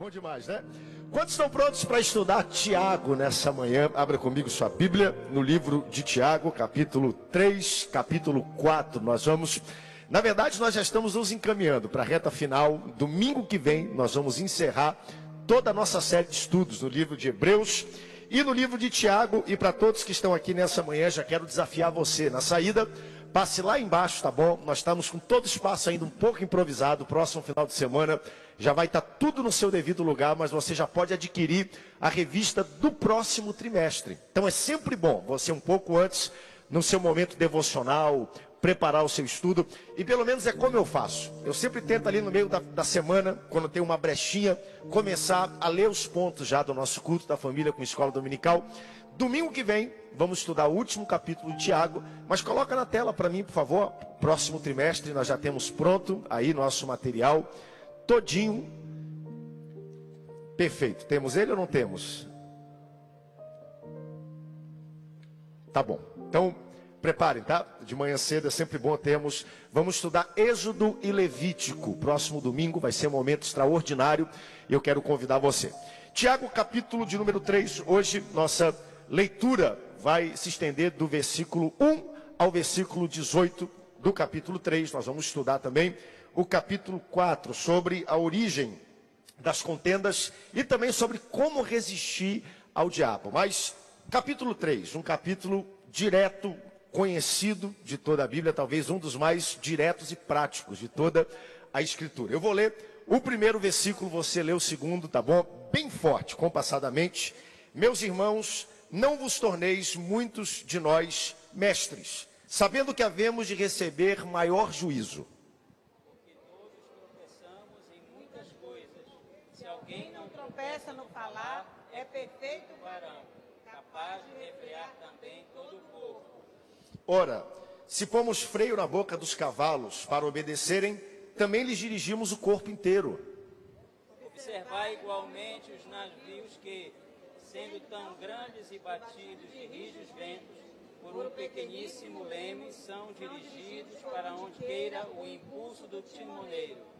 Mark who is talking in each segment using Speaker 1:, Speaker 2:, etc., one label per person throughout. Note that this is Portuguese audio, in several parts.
Speaker 1: Bom demais, né? Quantos estão prontos para estudar Tiago nessa manhã? Abra comigo sua Bíblia no livro de Tiago, capítulo 3, capítulo 4. Nós vamos. Na verdade, nós já estamos nos encaminhando para a reta final. Domingo que vem, nós vamos encerrar toda a nossa série de estudos no livro de Hebreus e no livro de Tiago. E para todos que estão aqui nessa manhã, já quero desafiar você. Na saída, passe lá embaixo, tá bom? Nós estamos com todo espaço ainda um pouco improvisado. Próximo final de semana já vai estar tudo no seu devido lugar, mas você já pode adquirir a revista do próximo trimestre. Então é sempre bom você um pouco antes, no seu momento devocional, preparar o seu estudo. E pelo menos é como eu faço. Eu sempre tento ali no meio da, da semana, quando tem uma brechinha, começar a ler os pontos já do nosso culto da família com escola dominical. Domingo que vem, vamos estudar o último capítulo de Tiago, mas coloca na tela para mim, por favor. Próximo trimestre nós já temos pronto aí nosso material todinho perfeito. Temos ele ou não temos? Tá bom. Então, preparem, tá? De manhã cedo é sempre bom termos. Vamos estudar Êxodo e Levítico. Próximo domingo vai ser um momento extraordinário e eu quero convidar você. Tiago, capítulo de número 3. Hoje, nossa leitura vai se estender do versículo 1 ao versículo 18 do capítulo 3. Nós vamos estudar também o capítulo 4, sobre a origem das contendas e também sobre como resistir ao diabo. Mas capítulo 3, um capítulo direto, conhecido de toda a Bíblia, talvez um dos mais diretos e práticos de toda a Escritura. Eu vou ler o primeiro versículo, você lê o segundo, tá bom? Bem forte, compassadamente. Meus irmãos, não vos torneis muitos de nós mestres, sabendo que havemos de receber maior juízo.
Speaker 2: Tropeça no falar, é perfeito varão, capaz de refrear também todo o povo.
Speaker 1: Ora, se pomos freio na boca dos cavalos para obedecerem, também lhes dirigimos o corpo inteiro.
Speaker 3: Observai igualmente os navios que, sendo tão grandes e batidos de rijos ventos, por um pequeníssimo leme, são dirigidos para onde queira o impulso do timoneiro.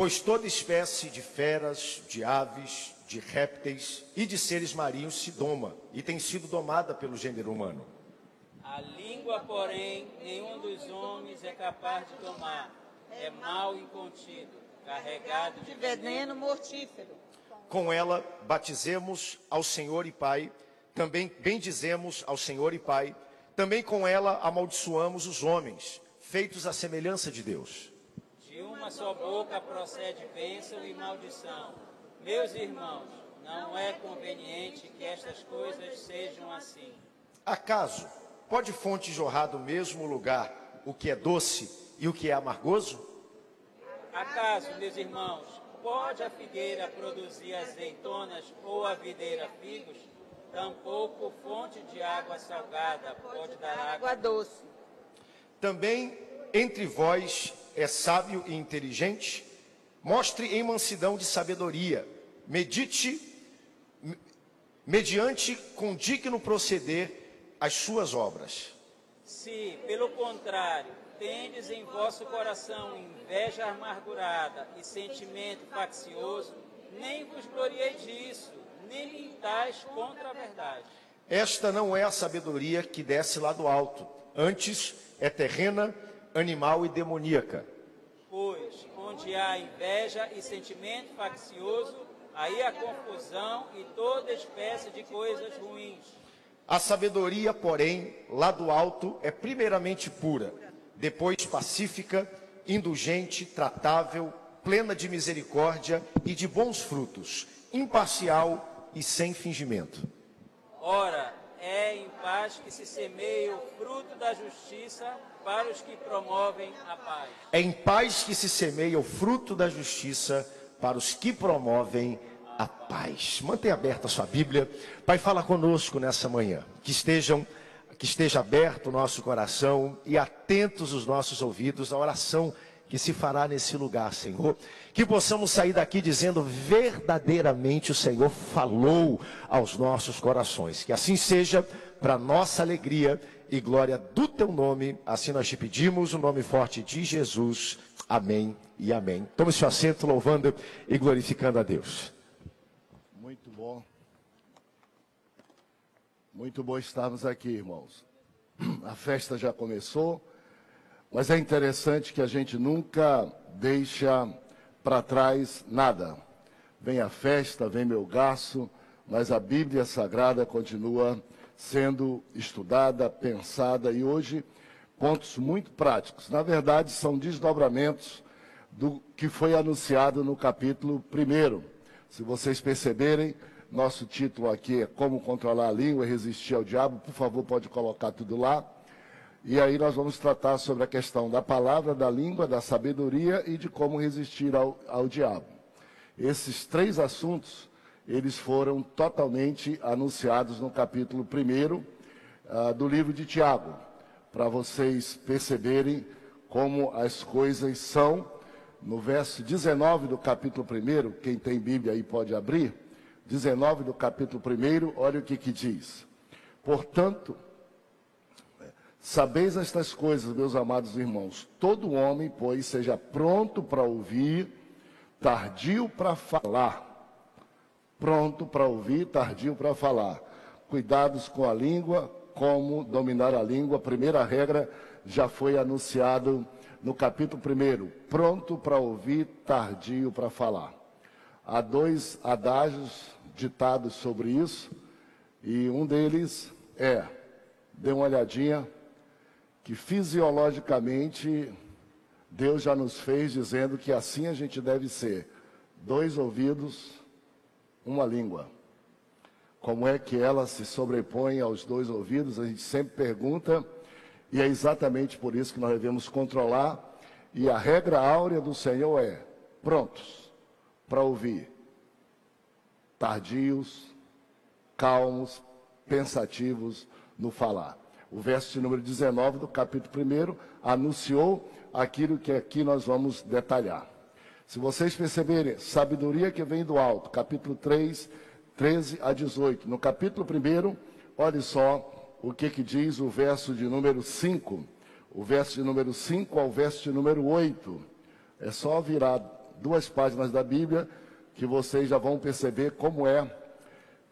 Speaker 1: Pois toda espécie de feras, de aves, de répteis e de seres marinhos se doma e tem sido domada pelo gênero humano.
Speaker 3: A língua, porém, nenhum dos homens é capaz de domar. É mal incontido, carregado de veneno mortífero.
Speaker 1: Com ela batizemos ao Senhor e Pai, também bendizemos ao Senhor e Pai, também com ela amaldiçoamos os homens, feitos à semelhança de Deus
Speaker 3: só boca procede bênção e maldição. Meus irmãos, não é conveniente que estas coisas sejam assim.
Speaker 1: Acaso pode fonte jorrar do mesmo lugar o que é doce e o que é amargoso?
Speaker 3: Acaso, meus irmãos, pode a figueira produzir azeitonas ou a videira figos? Tampouco fonte de água salgada pode dar água doce.
Speaker 1: Também entre vós é sábio e inteligente, mostre em mansidão de sabedoria, medite mediante com digno proceder as suas obras.
Speaker 3: Se, pelo contrário, tendes em vosso coração inveja amargurada e sentimento faccioso, nem vos gloriei disso, nem mintais contra a verdade.
Speaker 1: Esta não é a sabedoria que desce lá do alto, antes é terrena animal e demoníaca.
Speaker 3: Pois, onde há inveja e sentimento faccioso, aí há confusão e toda espécie de coisas ruins.
Speaker 1: A sabedoria, porém, lá do alto, é primeiramente pura, depois pacífica, indulgente, tratável, plena de misericórdia e de bons frutos, imparcial e sem fingimento.
Speaker 3: Ora, é em paz que se semeia o fruto da justiça para os que promovem a paz.
Speaker 1: É em paz que se semeia o fruto da justiça para os que promovem a paz. Mantenha aberta a sua Bíblia. Pai, fala conosco nessa manhã. Que estejam que esteja aberto o nosso coração e atentos os nossos ouvidos à oração que se fará nesse lugar, Senhor. Que possamos sair daqui dizendo verdadeiramente o Senhor falou aos nossos corações. Que assim seja para nossa alegria e glória do teu nome. Assim nós te pedimos, o nome forte de Jesus. Amém e amém. Tome seu assento louvando e glorificando a Deus.
Speaker 4: Muito bom. Muito bom estarmos aqui, irmãos. A festa já começou, mas é interessante que a gente nunca deixa para trás nada. Vem a festa, vem meu gasto, mas a Bíblia Sagrada continua sendo estudada, pensada e hoje pontos muito práticos. Na verdade, são desdobramentos do que foi anunciado no capítulo 1. Se vocês perceberem, nosso título aqui é Como Controlar a Língua e Resistir ao Diabo. Por favor, pode colocar tudo lá. E aí nós vamos tratar sobre a questão da palavra, da língua, da sabedoria e de como resistir ao, ao diabo. Esses três assuntos, eles foram totalmente anunciados no capítulo 1 uh, ah, do livro de Tiago, para vocês perceberem como as coisas são. No verso 19 do capítulo 1, quem tem Bíblia aí pode abrir, 19 do capítulo 1, olha o que, que diz. Portanto, sabeis estas coisas, meus amados irmãos, todo homem, pois, seja pronto para ouvir, tardio para falar. Pronto para ouvir, tardio para falar. Cuidados com a língua, como dominar a língua. A primeira regra já foi anunciado no capítulo 1. Pronto para ouvir, tardio para falar. Há dois adágios ditados sobre isso, e um deles é: dê uma olhadinha, que fisiologicamente Deus já nos fez dizendo que assim a gente deve ser: dois ouvidos, uma língua. Como é que ela se sobrepõe aos dois ouvidos? A gente sempre pergunta, e é exatamente por isso que nós devemos controlar. E a regra áurea do Senhor é: prontos para ouvir, tardios, calmos, pensativos no falar. O verso de número 19 do capítulo 1 anunciou aquilo que aqui nós vamos detalhar. Se vocês perceberem, sabedoria que vem do alto, capítulo 3, 13 a 18. No capítulo 1, olhe só o que, que diz o verso de número 5. O verso de número 5 ao verso de número 8. É só virar duas páginas da Bíblia que vocês já vão perceber como é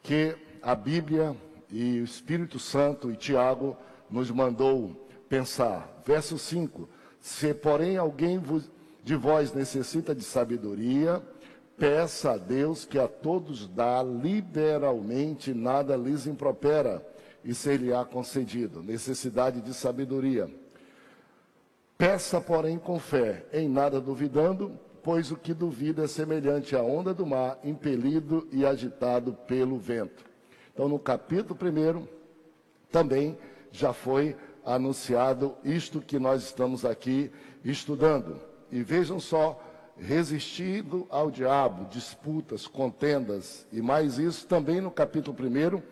Speaker 4: que a Bíblia e o Espírito Santo e Tiago nos mandou pensar. Verso 5: Se, porém, alguém de vós necessita de sabedoria, peça a Deus que a todos dá liberalmente, nada lhes impropera, e ser-lhe-á concedido. Necessidade de sabedoria. Peça, porém, com fé, em nada duvidando, pois o que duvida é semelhante à onda do mar, impelido e agitado pelo vento. Então, no capítulo 1, também já foi anunciado isto que nós estamos aqui estudando. E vejam só, resistindo ao diabo, disputas, contendas e mais isso também no capítulo 1.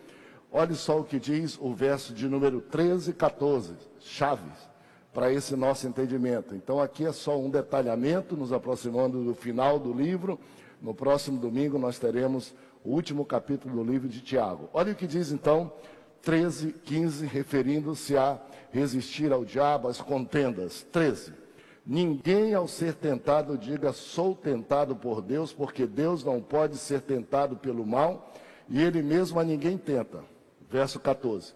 Speaker 4: Olhe só o que diz o verso de número 13 e 14, chaves para esse nosso entendimento. Então, aqui é só um detalhamento, nos aproximando do final do livro. No próximo domingo, nós teremos o último capítulo do livro de Tiago. Olha o que diz então, 13, 15, referindo-se a resistir ao diabo, às contendas. 13. Ninguém ao ser tentado diga sou tentado por Deus, porque Deus não pode ser tentado pelo mal e ele mesmo a ninguém tenta. Verso 14.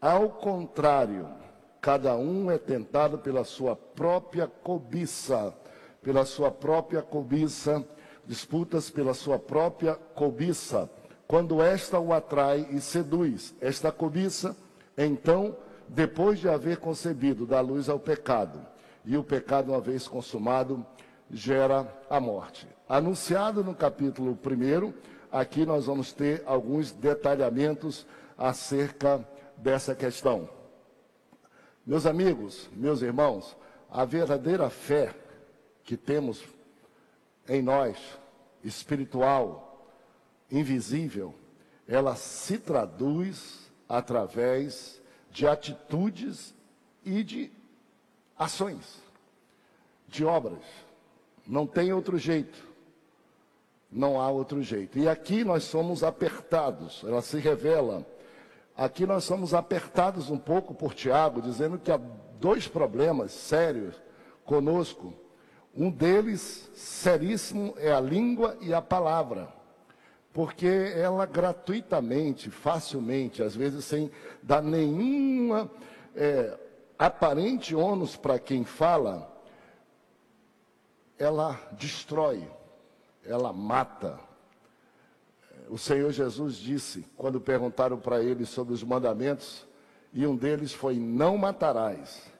Speaker 4: Ao contrário, Cada um é tentado pela sua própria cobiça, pela sua própria cobiça, disputas pela sua própria cobiça. Quando esta o atrai e seduz, esta cobiça, então, depois de haver concebido, dá luz ao pecado. E o pecado, uma vez consumado, gera a morte. Anunciado no capítulo 1, aqui nós vamos ter alguns detalhamentos acerca dessa questão. Meus amigos, meus irmãos, a verdadeira fé que temos em nós, espiritual, invisível, ela se traduz através de atitudes e de ações, de obras. Não tem outro jeito. Não há outro jeito. E aqui nós somos apertados, ela se revela. Aqui nós somos apertados um pouco por Tiago, dizendo que há dois problemas sérios conosco. Um deles, seríssimo, é a língua e a palavra. Porque ela gratuitamente, facilmente, às vezes sem dar nenhuma é, aparente ônus para quem fala, ela destrói ela mata. O Senhor Jesus disse, quando perguntaram para ele sobre os mandamentos, e um deles foi: Não matarás.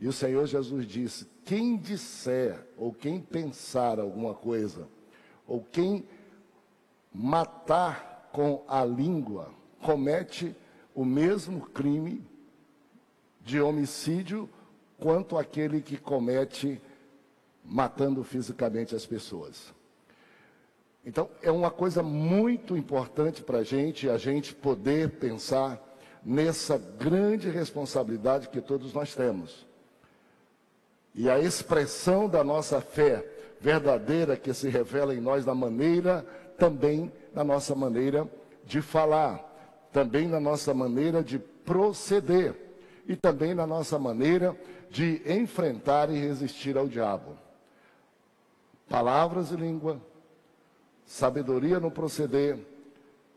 Speaker 4: E o Senhor Jesus disse: Quem disser, ou quem pensar alguma coisa, ou quem matar com a língua, comete o mesmo crime de homicídio quanto aquele que comete matando fisicamente as pessoas. Então, é uma coisa muito importante para a gente, a gente poder pensar nessa grande responsabilidade que todos nós temos. E a expressão da nossa fé verdadeira que se revela em nós na maneira, também na nossa maneira de falar, também na nossa maneira de proceder e também na nossa maneira de enfrentar e resistir ao diabo. Palavras e língua, sabedoria no proceder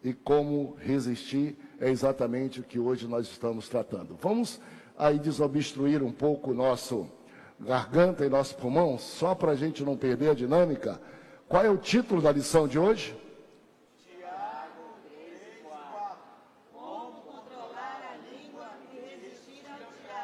Speaker 4: e como resistir é exatamente o que hoje nós estamos tratando. Vamos aí desobstruir um pouco o nosso garganta e nosso pulmão, só para a gente não perder a dinâmica. Qual é o título da lição de hoje?
Speaker 2: Tiago 3, Como controlar a língua e resistir ao diabo.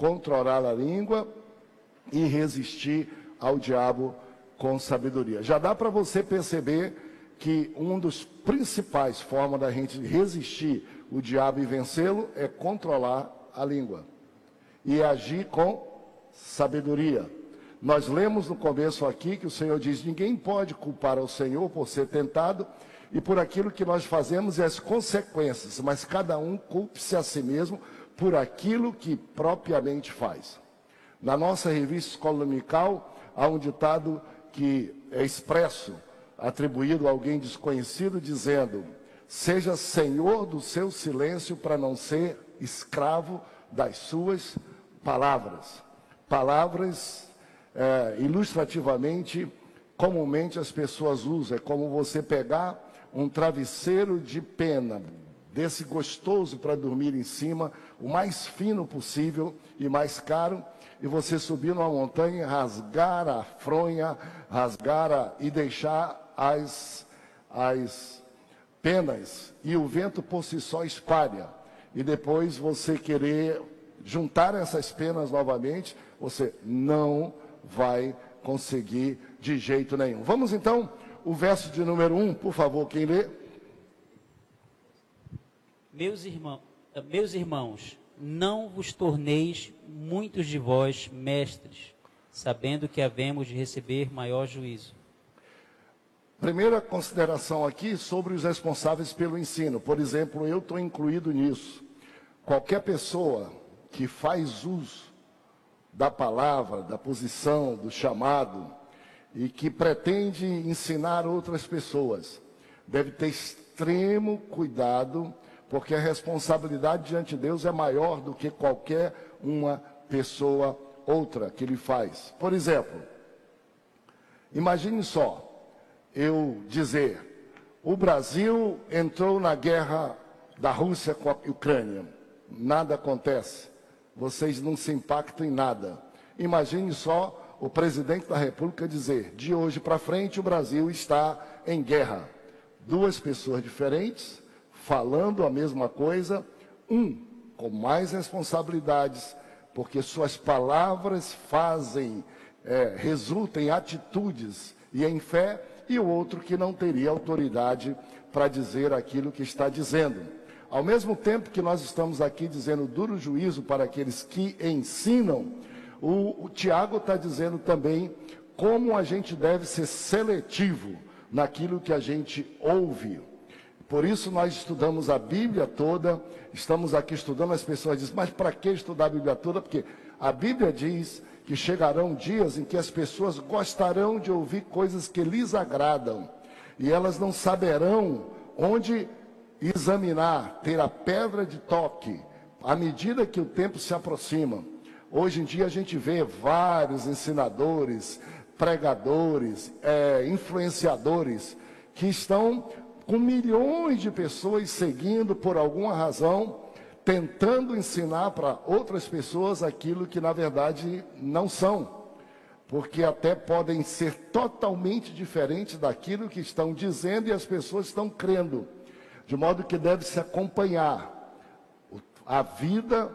Speaker 4: controlar a língua e resistir ao diabo com sabedoria. Já dá para você perceber que um dos principais formas da gente resistir o diabo e vencê-lo é controlar a língua e agir com sabedoria. Nós lemos no começo aqui que o Senhor diz: ninguém pode culpar ao Senhor por ser tentado e por aquilo que nós fazemos e as consequências, mas cada um culpe-se a si mesmo por aquilo que propriamente faz. Na nossa revista Escola Dominical, há um ditado que é expresso, atribuído a alguém desconhecido, dizendo: Seja senhor do seu silêncio para não ser escravo das suas palavras. Palavras é, ilustrativamente, comumente as pessoas usam. É como você pegar um travesseiro de pena, desse gostoso para dormir em cima, o mais fino possível e mais caro, e você subir numa montanha, rasgar a fronha, rasgar a, e deixar as, as penas, e o vento por si só espalha. E depois você querer juntar essas penas novamente, você não vai conseguir de jeito nenhum. Vamos então, o verso de número 1, um, por favor, quem lê?
Speaker 3: Meus, irmão, meus irmãos, não vos torneis muitos de vós mestres, sabendo que havemos de receber maior juízo.
Speaker 4: Primeira consideração aqui sobre os responsáveis pelo ensino. Por exemplo, eu estou incluído nisso. Qualquer pessoa que faz uso da palavra, da posição, do chamado, e que pretende ensinar outras pessoas, deve ter extremo cuidado, porque a responsabilidade diante de Deus é maior do que qualquer uma pessoa outra que ele faz. Por exemplo, imagine só, eu dizer, o Brasil entrou na guerra da Rússia com a Ucrânia, nada acontece vocês não se impactam em nada. Imagine só o presidente da República dizer: de hoje para frente o Brasil está em guerra. Duas pessoas diferentes, falando a mesma coisa, um com mais responsabilidades, porque suas palavras fazem, é, resultam em atitudes e em fé, e o outro que não teria autoridade para dizer aquilo que está dizendo. Ao mesmo tempo que nós estamos aqui dizendo duro juízo para aqueles que ensinam, o, o Tiago está dizendo também como a gente deve ser seletivo naquilo que a gente ouve. Por isso nós estudamos a Bíblia toda, estamos aqui estudando, as pessoas dizem, mas para que estudar a Bíblia toda? Porque a Bíblia diz que chegarão dias em que as pessoas gostarão de ouvir coisas que lhes agradam, e elas não saberão onde examinar, ter a pedra de toque, à medida que o tempo se aproxima. Hoje em dia a gente vê vários ensinadores, pregadores, é, influenciadores que estão com milhões de pessoas seguindo por alguma razão, tentando ensinar para outras pessoas aquilo que na verdade não são, porque até podem ser totalmente diferentes daquilo que estão dizendo e as pessoas estão crendo. De modo que deve se acompanhar a vida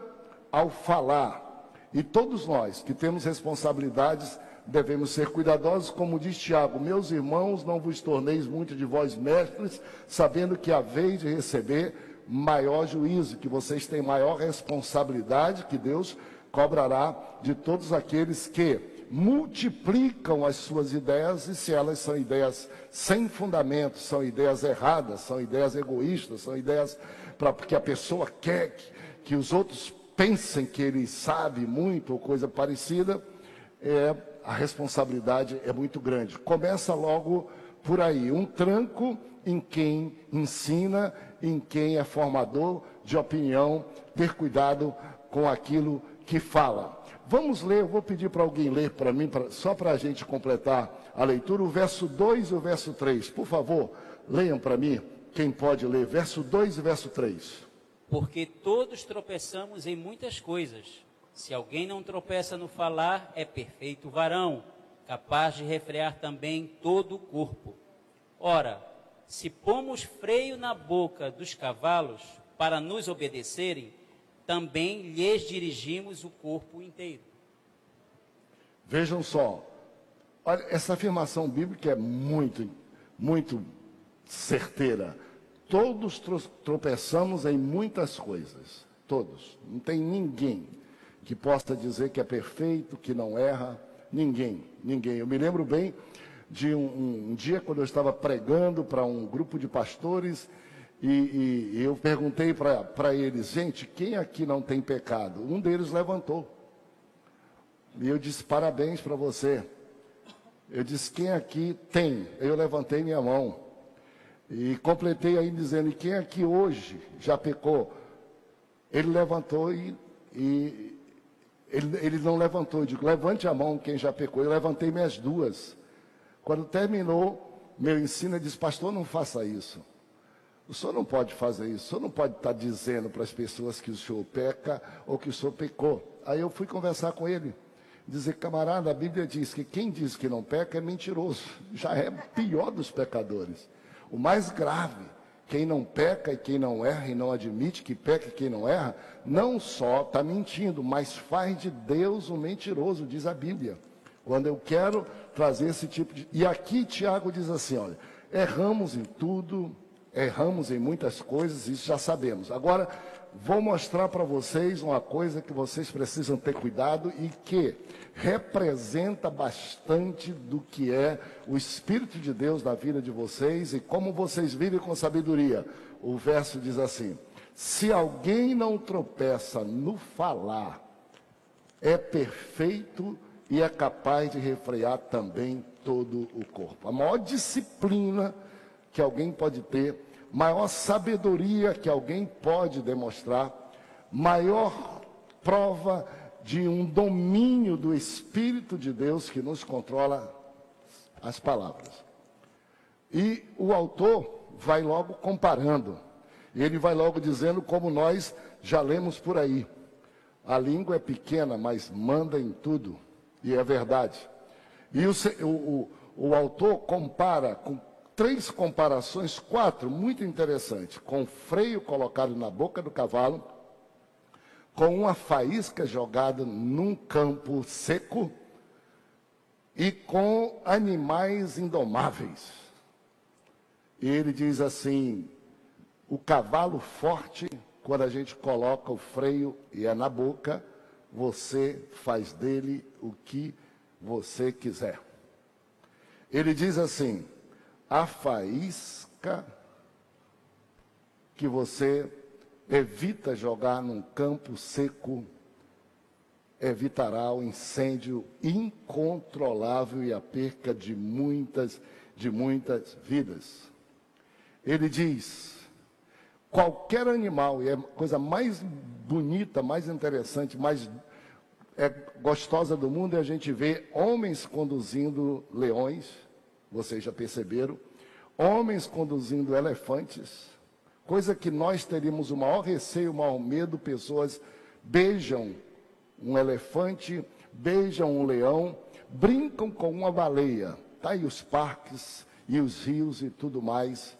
Speaker 4: ao falar. E todos nós que temos responsabilidades devemos ser cuidadosos, como diz Tiago: Meus irmãos, não vos torneis muito de vós mestres, sabendo que haveis de receber maior juízo, que vocês têm maior responsabilidade, que Deus cobrará de todos aqueles que multiplicam as suas ideias e se elas são ideias sem fundamento, são ideias erradas, são ideias egoístas, são ideias para que a pessoa quer que, que, os outros pensem que ele sabe muito ou coisa parecida, é, a responsabilidade é muito grande. Começa logo por aí, um tranco em quem ensina, em quem é formador de opinião, ter cuidado com aquilo que fala. Vamos ler, eu vou pedir para alguém ler para mim, pra, só para a gente completar a leitura, o verso 2 e o verso 3. Por favor, leiam para mim, quem pode ler, verso 2 e verso 3.
Speaker 3: Porque todos tropeçamos em muitas coisas. Se alguém não tropeça no falar, é perfeito varão, capaz de refrear também todo o corpo. Ora, se pomos freio na boca dos cavalos para nos obedecerem, também lhes dirigimos o corpo inteiro.
Speaker 4: Vejam só, olha, essa afirmação bíblica é muito, muito certeira. Todos tropeçamos em muitas coisas, todos. Não tem ninguém que possa dizer que é perfeito, que não erra, ninguém, ninguém. Eu me lembro bem de um, um, um dia quando eu estava pregando para um grupo de pastores e, e eu perguntei para eles, gente, quem aqui não tem pecado? Um deles levantou. E eu disse, parabéns para você. Eu disse, quem aqui tem? Eu levantei minha mão. E completei aí dizendo, e quem aqui hoje já pecou? Ele levantou e, e ele, ele, não levantou. Eu digo, levante a mão quem já pecou. Eu levantei minhas duas. Quando terminou meu ensino, eu disse, pastor, não faça isso. O senhor não pode fazer isso, o senhor não pode estar dizendo para as pessoas que o senhor peca ou que o senhor pecou. Aí eu fui conversar com ele, dizer, camarada, a Bíblia diz que quem diz que não peca é mentiroso, já é pior dos pecadores. O mais grave, quem não peca e quem não erra e não admite que peca e quem não erra, não só está mentindo, mas faz de Deus um mentiroso, diz a Bíblia. Quando eu quero trazer esse tipo de. E aqui Tiago diz assim: olha, erramos em tudo, erramos em muitas coisas, isso já sabemos. Agora, vou mostrar para vocês uma coisa que vocês precisam ter cuidado e que representa bastante do que é o Espírito de Deus na vida de vocês e como vocês vivem com sabedoria. O verso diz assim: Se alguém não tropeça no falar, é perfeito e é capaz de refrear também todo o corpo. A maior disciplina que alguém pode ter maior sabedoria que alguém pode demonstrar, maior prova de um domínio do Espírito de Deus que nos controla as palavras. E o autor vai logo comparando, ele vai logo dizendo como nós já lemos por aí. A língua é pequena, mas manda em tudo, e é verdade. E o, o, o, autor compara com três comparações, quatro, muito interessantes, com freio colocado na boca do cavalo, com uma faísca jogada num campo seco e com animais indomáveis. E ele diz assim: o cavalo forte, quando a gente coloca o freio e é na boca, você faz dele o que você quiser. Ele diz assim: a faísca que você evita jogar num campo seco evitará o incêndio incontrolável e a perca de muitas de muitas vidas. Ele diz: qualquer animal, e é a coisa mais bonita, mais interessante, mais é, gostosa do mundo é a gente ver homens conduzindo leões, vocês já perceberam, homens conduzindo elefantes, coisa que nós teríamos o maior receio, o maior medo, pessoas beijam um elefante, beijam um leão, brincam com uma baleia. Tá aí os parques e os rios e tudo mais.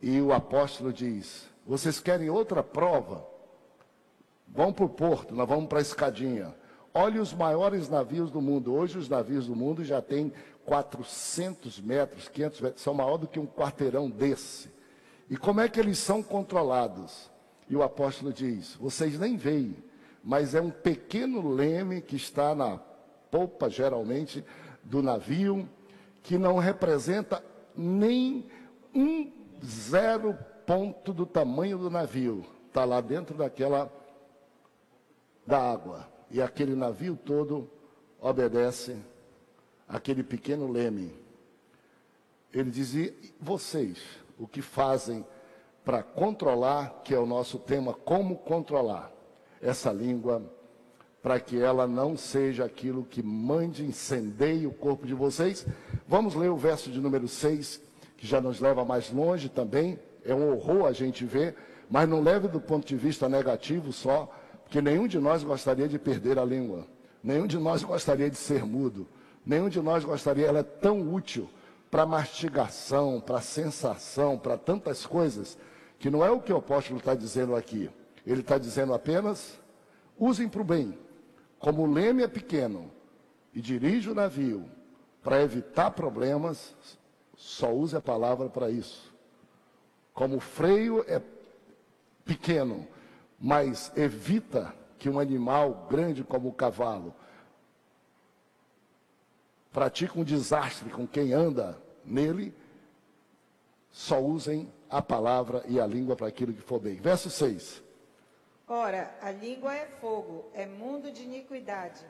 Speaker 4: E o apóstolo diz: Vocês querem outra prova? Vão para o porto, nós vamos para a escadinha. Olhe os maiores navios do mundo. Hoje os navios do mundo já têm 400 metros, 500 metros, são maior do que um quarteirão desse. E como é que eles são controlados? E o apóstolo diz: Vocês nem veem, mas é um pequeno leme que está na polpa, geralmente, do navio, que não representa nem um zero ponto do tamanho do navio. Está lá dentro daquela da água. E aquele navio todo obedece aquele pequeno leme. Ele dizia: vocês, o que fazem para controlar, que é o nosso tema, como controlar essa língua, para que ela não seja aquilo que mande, incendeie o corpo de vocês. Vamos ler o verso de número 6, que já nos leva mais longe também. É um horror a gente ver, mas não leve do ponto de vista negativo só, porque nenhum de nós gostaria de perder a língua. Nenhum de nós gostaria de ser mudo. Nenhum de nós gostaria, ela é tão útil para mastigação, para sensação, para tantas coisas, que não é o que o apóstolo está dizendo aqui. Ele está dizendo apenas: usem para o bem. Como o leme é pequeno e dirige o navio para evitar problemas, só use a palavra para isso. Como o freio é pequeno, mas evita que um animal grande como o cavalo pratica um desastre com quem anda nele, só usem a palavra e a língua para aquilo que for bem. Verso 6.
Speaker 2: Ora, a língua é fogo, é mundo de iniquidade.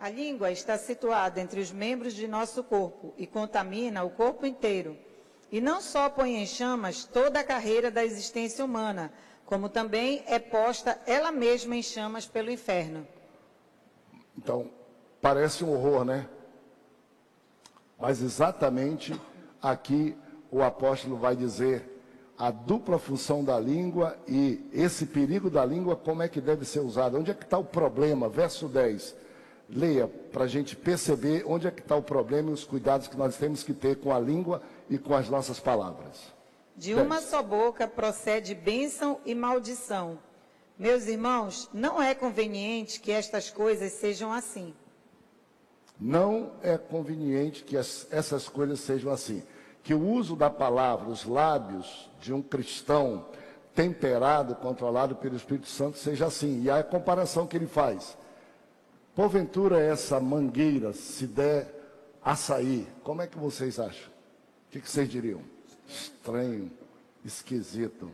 Speaker 2: A língua está situada entre os membros de nosso corpo e contamina o corpo inteiro. E não só põe em chamas toda a carreira da existência humana, como também é posta ela mesma em chamas pelo inferno.
Speaker 4: Então, parece um horror, né? Mas exatamente aqui o apóstolo vai dizer a dupla função da língua e esse perigo da língua, como é que deve ser usado. Onde é que está o problema? Verso 10. Leia para a gente perceber onde é que está o problema e os cuidados que nós temos que ter com a língua e com as nossas palavras.
Speaker 2: De uma só boca procede bênção e maldição. Meus irmãos, não é conveniente que estas coisas sejam assim.
Speaker 4: Não é conveniente que as, essas coisas sejam assim. Que o uso da palavra, os lábios de um cristão temperado, controlado pelo Espírito Santo, seja assim. E a comparação que ele faz. Porventura, essa mangueira, se der açaí, como é que vocês acham? O que, que vocês diriam? Estranho, esquisito,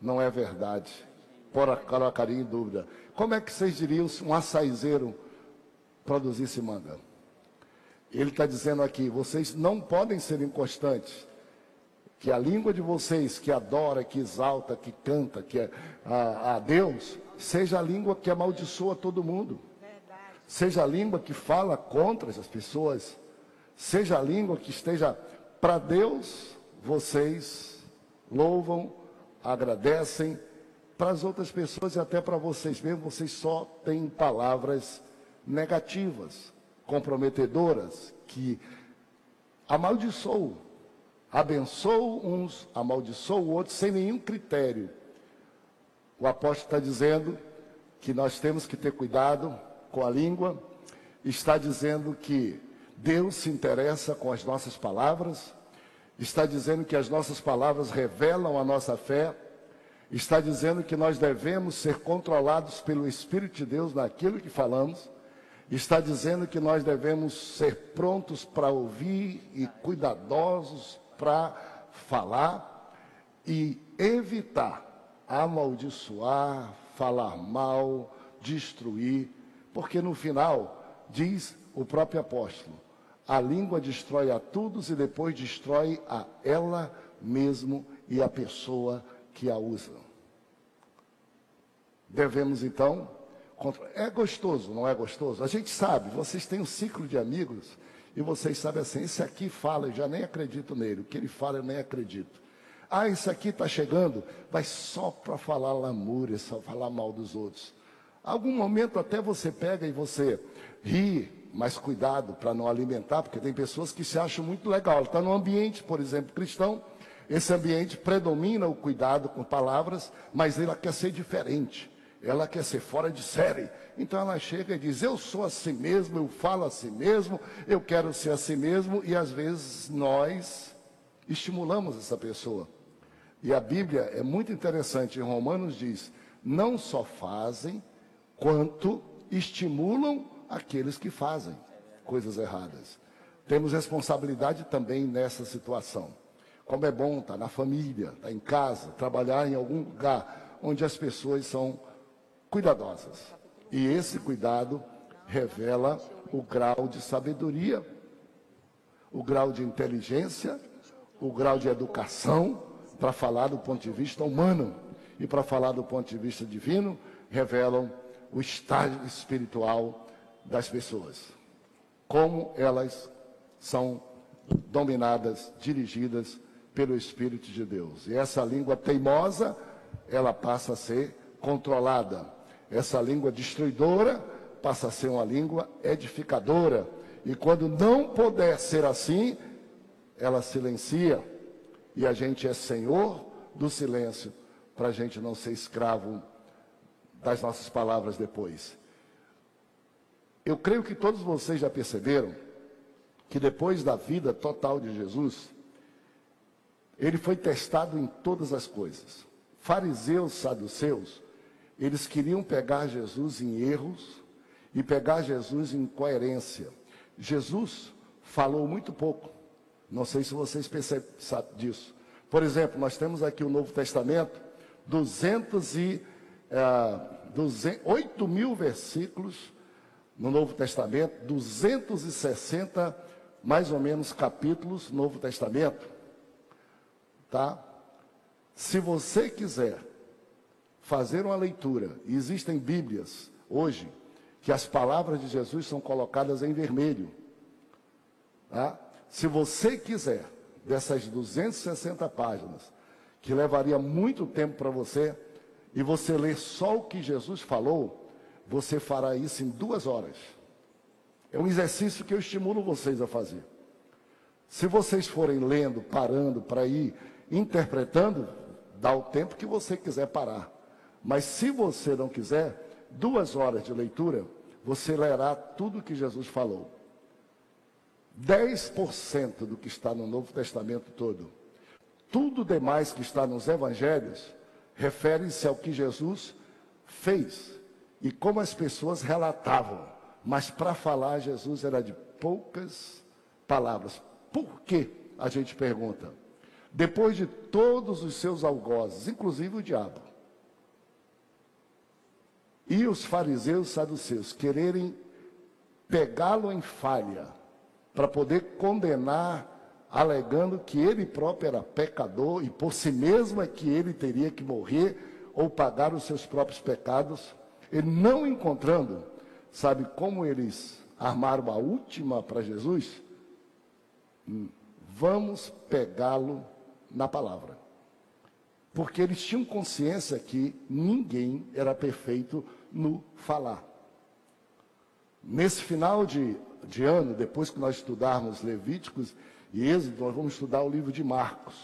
Speaker 4: não é verdade. Por colocaria em dúvida. Como é que vocês diriam se um açaizeiro produzisse manga? Ele está dizendo aqui: vocês não podem ser inconstantes. Que a língua de vocês, que adora, que exalta, que canta, que é a, a Deus, seja a língua que amaldiçoa todo mundo. Seja a língua que fala contra as pessoas. Seja a língua que esteja para Deus, vocês louvam, agradecem. Para as outras pessoas e até para vocês mesmos, vocês só têm palavras negativas comprometedoras que amaldiçoam abençoo uns, amaldiçoo outros, sem nenhum critério. O apóstolo está dizendo que nós temos que ter cuidado com a língua, está dizendo que Deus se interessa com as nossas palavras, está dizendo que as nossas palavras revelam a nossa fé, está dizendo que nós devemos ser controlados pelo Espírito de Deus naquilo que falamos, está dizendo que nós devemos ser prontos para ouvir e cuidadosos para falar e evitar amaldiçoar, falar mal, destruir, porque no final, diz o próprio apóstolo, a língua destrói a todos e depois destrói a ela mesmo e a pessoa que a usa. Devemos então. É gostoso, não é gostoso? A gente sabe, vocês têm um ciclo de amigos e vocês sabem assim: esse aqui fala, eu já nem acredito nele, o que ele fala eu nem acredito. Ah, isso aqui está chegando, vai só para falar lamúria, só falar mal dos outros. Algum momento até você pega e você ri, mas cuidado para não alimentar, porque tem pessoas que se acham muito legal. Está num ambiente, por exemplo, cristão, esse ambiente predomina o cuidado com palavras, mas ela quer ser diferente, ela quer ser fora de série. Então ela chega e diz: Eu sou assim mesmo, eu falo assim mesmo, eu quero ser assim mesmo, e às vezes nós estimulamos essa pessoa. E a Bíblia é muito interessante, em Romanos diz: não só fazem, quanto estimulam aqueles que fazem coisas erradas. Temos responsabilidade também nessa situação. Como é bom estar na família, estar em casa, trabalhar em algum lugar onde as pessoas são cuidadosas. E esse cuidado revela o grau de sabedoria, o grau de inteligência, o grau de educação, para falar do ponto de vista humano e para falar do ponto de vista divino, revelam o estágio espiritual das pessoas. Como elas são dominadas, dirigidas pelo Espírito de Deus. E essa língua teimosa, ela passa a ser controlada. Essa língua destruidora passa a ser uma língua edificadora. E quando não puder ser assim, ela silencia e a gente é senhor do silêncio, para a gente não ser escravo das nossas palavras depois. Eu creio que todos vocês já perceberam que depois da vida total de Jesus, ele foi testado em todas as coisas. Fariseus, saduceus, eles queriam pegar Jesus em erros e pegar Jesus em coerência. Jesus falou muito pouco. Não sei se vocês percebem disso. Por exemplo, nós temos aqui o Novo Testamento, 200 e, é, 200, 8 mil versículos no Novo Testamento, 260 mais ou menos capítulos no Novo Testamento. Tá? Se você quiser fazer uma leitura, e existem Bíblias hoje que as palavras de Jesus são colocadas em vermelho. Tá? Se você quiser, dessas 260 páginas, que levaria muito tempo para você, e você ler só o que Jesus falou, você fará isso em duas horas. É um exercício que eu estimulo vocês a fazer. Se vocês forem lendo, parando para ir interpretando, dá o tempo que você quiser parar. Mas se você não quiser, duas horas de leitura, você lerá tudo que Jesus falou. 10% do que está no Novo Testamento todo. Tudo demais que está nos evangelhos refere-se ao que Jesus fez e como as pessoas relatavam. Mas para falar, Jesus era de poucas palavras. Por que? A gente pergunta. Depois de todos os seus algozes, inclusive o diabo, e os fariseus saduceus quererem pegá-lo em falha, para poder condenar, alegando que ele próprio era pecador e por si mesmo é que ele teria que morrer ou pagar os seus próprios pecados. Ele não encontrando, sabe como eles armaram a última para Jesus? Hum, vamos pegá-lo na palavra. Porque eles tinham consciência que ninguém era perfeito no falar. Nesse final de de ano, depois que nós estudarmos Levíticos e Êxodo, nós vamos estudar o livro de Marcos.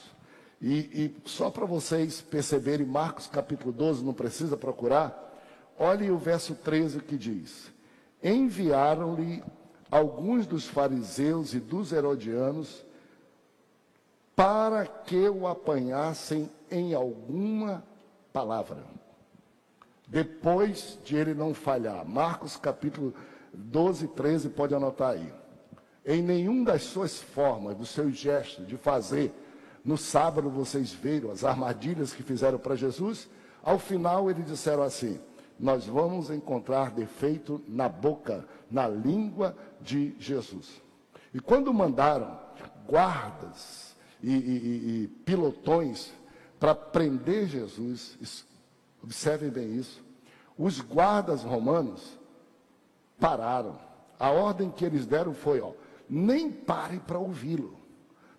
Speaker 4: E, e só para vocês perceberem, Marcos capítulo 12, não precisa procurar, olhe o verso 13 que diz: Enviaram-lhe alguns dos fariseus e dos herodianos para que o apanhassem em alguma palavra. Depois de ele não falhar. Marcos capítulo 12, 13, pode anotar aí. Em nenhum das suas formas, dos seus gestos de fazer, no sábado vocês viram as armadilhas que fizeram para Jesus. Ao final eles disseram assim: Nós vamos encontrar defeito na boca, na língua de Jesus. E quando mandaram guardas e, e, e, pilotões para prender Jesus, observem bem isso, os guardas romanos pararam. A ordem que eles deram foi, ó, nem parem para ouvi-lo.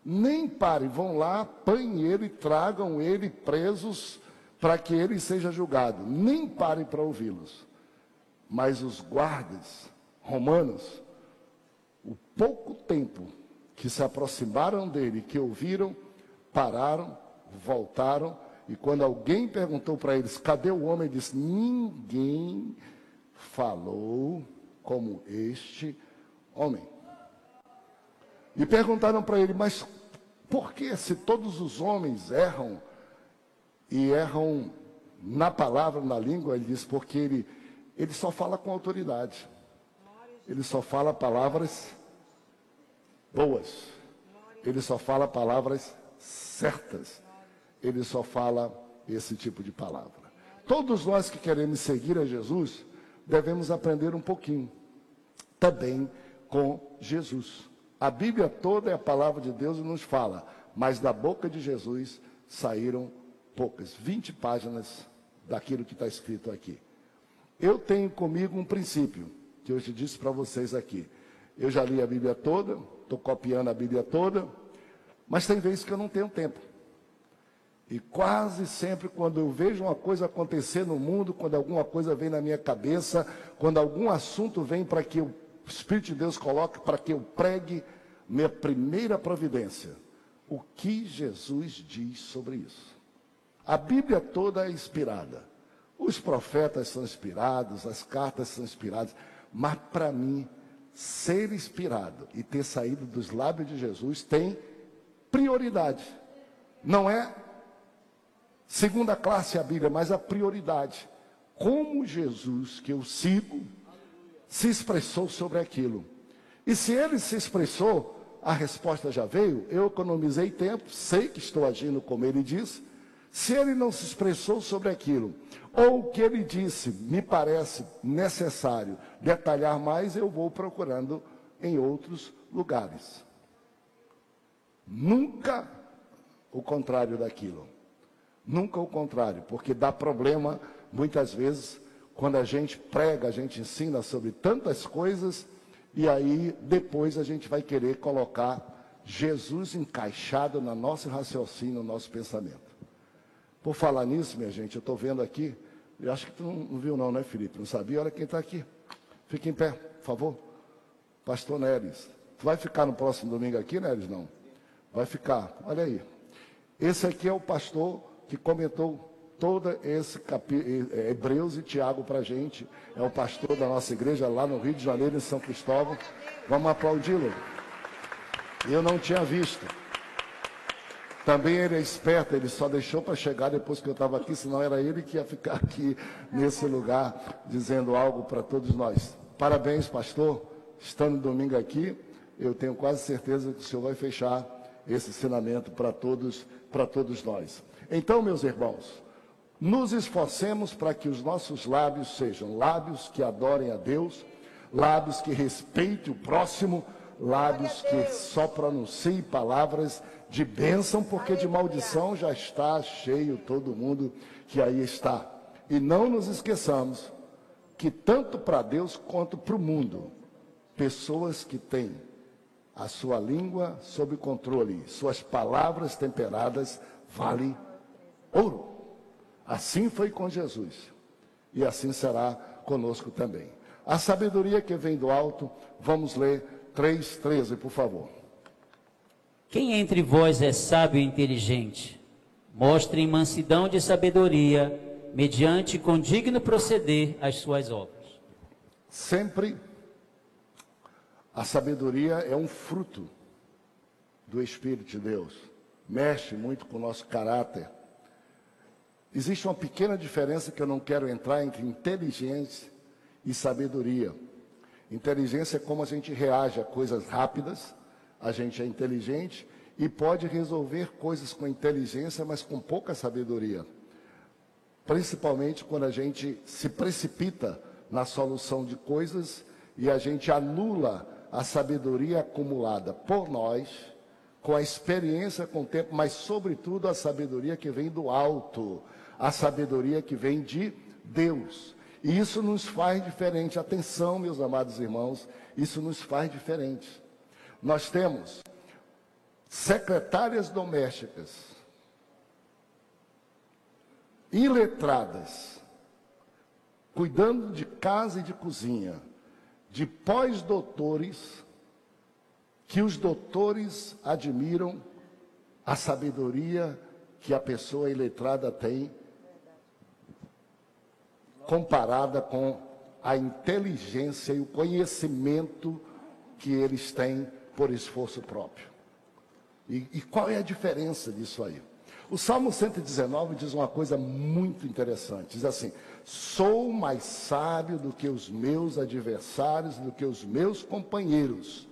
Speaker 4: Nem parem, vão lá, apanhem ele, tragam ele presos para que ele seja julgado. Nem parem para ouvi-los. Mas os guardas romanos, o pouco tempo que se aproximaram dele, que ouviram, pararam, voltaram, e quando alguém perguntou para eles, cadê o homem? Ele disse, ninguém falou como este homem. E perguntaram para ele, mas por que se todos os homens erram e erram na palavra, na língua? Ele disse, porque ele, ele só fala com autoridade. Ele só fala palavras boas. Ele só fala palavras certas. Ele só fala esse tipo de palavra. Todos nós que queremos seguir a Jesus, devemos aprender um pouquinho também com Jesus. A Bíblia toda é a palavra de Deus e nos fala, mas da boca de Jesus saíram poucas, 20 páginas daquilo que está escrito aqui. Eu tenho comigo um princípio que eu te disse para vocês aqui. Eu já li a Bíblia toda, estou copiando a Bíblia toda, mas tem vezes que eu não tenho tempo. E quase sempre, quando eu vejo uma coisa acontecer no mundo, quando alguma coisa vem na minha cabeça, quando algum assunto vem para que o Espírito de Deus coloque, para que eu pregue, minha primeira providência, o que Jesus diz sobre isso. A Bíblia toda é inspirada. Os profetas são inspirados, as cartas são inspiradas, mas para mim, ser inspirado e ter saído dos lábios de Jesus tem prioridade. Não é segunda classe a Bíblia, mas a prioridade. Como Jesus, que eu sigo, se expressou sobre aquilo. E se ele se expressou, a resposta já veio, eu economizei tempo, sei que estou agindo como ele disse. Se ele não se expressou sobre aquilo, ou o que ele disse me parece necessário detalhar mais, eu vou procurando em outros lugares. Nunca o contrário daquilo. Nunca o contrário, porque dá problema muitas vezes quando a gente prega, a gente ensina sobre tantas coisas e aí depois a gente vai querer colocar Jesus encaixado no nosso raciocínio, no nosso pensamento. Por falar nisso, minha gente, eu estou vendo aqui, eu acho que tu não, não, viu não, né, Felipe? Não sabia? Olha quem está aqui. Fique em pé, por favor. Pastor Neres. Tu vai ficar no próximo domingo aqui, Neres? Não. Vai ficar. Olha aí. Esse aqui é o pastor que comentou todo esse capi... É, Hebreus e Tiago para a gente. É o pastor da nossa igreja lá no Rio de Janeiro, em São Cristóvão. Vamos aplaudi-lo. Eu não tinha visto. Também ele é esperto, ele só deixou para chegar depois que eu estava aqui, senão era ele que ia ficar aqui nesse lugar dizendo algo para todos nós. Parabéns, pastor. Estando domingo aqui, eu tenho quase certeza que o senhor vai fechar esse ensinamento para todos, para todos nós. Então, meus irmãos, nos esforcemos para que os nossos lábios sejam lábios que adorem a Deus, lábios que respeitem o próximo, lábios que só pronunciem palavras de bênção, porque de maldição já está cheio todo mundo que aí está. E não nos esqueçamos que tanto para Deus quanto para o mundo, pessoas que têm a sua língua sob controle, suas palavras temperadas, valem ouro. Assim foi com Jesus. E assim será conosco também. A sabedoria que vem do alto, vamos ler 3,13, por favor.
Speaker 3: Quem entre vós é sábio e inteligente? Mostrem mansidão de sabedoria, mediante com digno proceder as suas obras.
Speaker 4: Sempre a sabedoria é um fruto do Espírito de Deus. Mexe muito com o nosso caráter. Existe uma pequena diferença que eu não quero entrar entre inteligência e sabedoria. Inteligência é como a gente reage a coisas rápidas, a gente é inteligente e pode resolver coisas com inteligência, mas com pouca sabedoria. Principalmente quando a gente se precipita na solução de coisas e a gente anula a sabedoria acumulada por nós, com a experiência com o tempo, mas sobretudo a sabedoria que vem do alto, a sabedoria que vem de Deus. E isso nos faz diferente. Atenção, meus amados irmãos, isso nos faz diferente. Nós temos secretárias domésticas, iletradas, cuidando de casa e de cozinha, de pós-doutores, que os doutores admiram a sabedoria que a pessoa iletrada tem, comparada com a inteligência e o conhecimento que eles têm por esforço próprio. E, e qual é a diferença disso aí? O Salmo 119 diz uma coisa muito interessante: diz assim: Sou mais sábio do que os meus adversários, do que os meus companheiros,